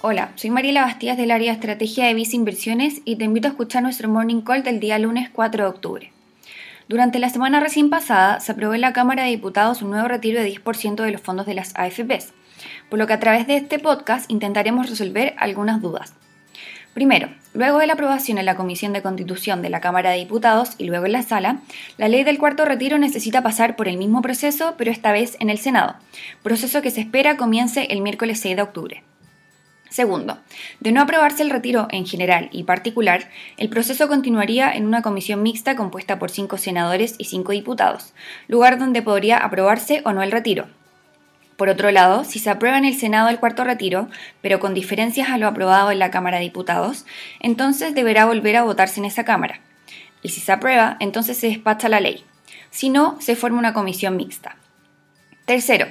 Hola, soy Mariela Bastías del área estrategia de Visa Inversiones y te invito a escuchar nuestro morning call del día lunes 4 de octubre. Durante la semana recién pasada se aprobó en la Cámara de Diputados un nuevo retiro de 10% de los fondos de las AFPs, por lo que a través de este podcast intentaremos resolver algunas dudas. Primero, luego de la aprobación en la Comisión de Constitución de la Cámara de Diputados y luego en la Sala, la ley del cuarto retiro necesita pasar por el mismo proceso, pero esta vez en el Senado, proceso que se espera comience el miércoles 6 de octubre. Segundo, de no aprobarse el retiro en general y particular, el proceso continuaría en una comisión mixta compuesta por cinco senadores y cinco diputados, lugar donde podría aprobarse o no el retiro. Por otro lado, si se aprueba en el Senado el cuarto retiro, pero con diferencias a lo aprobado en la Cámara de Diputados, entonces deberá volver a votarse en esa Cámara. Y si se aprueba, entonces se despacha la ley. Si no, se forma una comisión mixta. Tercero,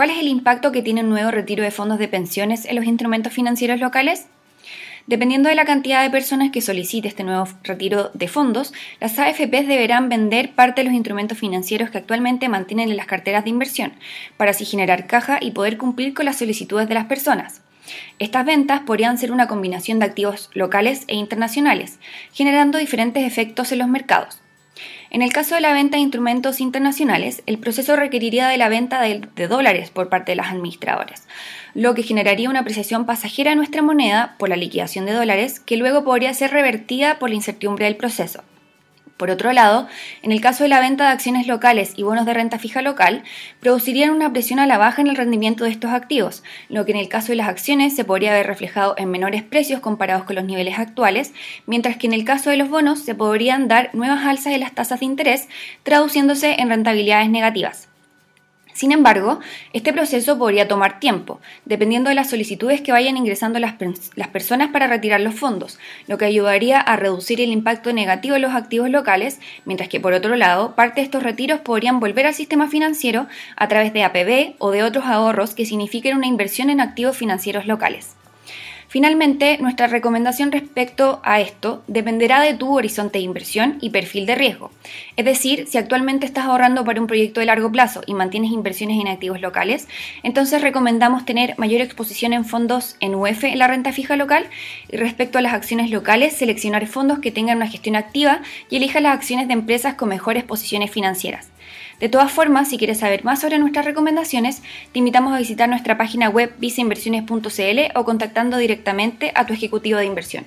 ¿cuál es el impacto que tiene un nuevo retiro de fondos de pensiones en los instrumentos financieros locales? Dependiendo de la cantidad de personas que solicite este nuevo retiro de fondos, las AFPs deberán vender parte de los instrumentos financieros que actualmente mantienen en las carteras de inversión, para así generar caja y poder cumplir con las solicitudes de las personas. Estas ventas podrían ser una combinación de activos locales e internacionales, generando diferentes efectos en los mercados. En el caso de la venta de instrumentos internacionales, el proceso requeriría de la venta de, dólares por parte de las administradoras, lo que generaría una apreciación pasajera de nuestra moneda por la liquidación de dólares que luego podría ser revertida por la incertidumbre del proceso. Por otro lado, en el caso de la venta de acciones locales y bonos de renta fija local, producirían una presión a la baja en el rendimiento de estos activos, lo que en el caso de las acciones se podría ver reflejado en menores precios comparados con los niveles actuales, mientras que en el caso de los bonos se podrían dar nuevas alzas en las tasas de interés, traduciéndose en rentabilidades negativas. Sin embargo, este proceso podría tomar tiempo, dependiendo de las solicitudes que vayan ingresando las, personas para retirar los fondos, lo que ayudaría a reducir el impacto negativo de los activos locales, mientras que por otro lado, parte de estos retiros podrían volver al sistema financiero a través de APB o de otros ahorros que signifiquen una inversión en activos financieros locales. Finalmente, nuestra recomendación respecto a esto dependerá de tu horizonte de inversión y perfil de riesgo. Es decir, si actualmente estás ahorrando para un proyecto de largo plazo y mantienes inversiones en activos locales, entonces recomendamos tener mayor exposición en fondos en UF en la renta fija local y respecto a las acciones locales, seleccionar fondos que tengan una gestión activa y elija las acciones de empresas con mejores posiciones financieras. De todas formas, si quieres saber más sobre nuestras recomendaciones, te invitamos a visitar nuestra página web viceinversiones.cl o contactando directamente a tu ejecutivo de inversión.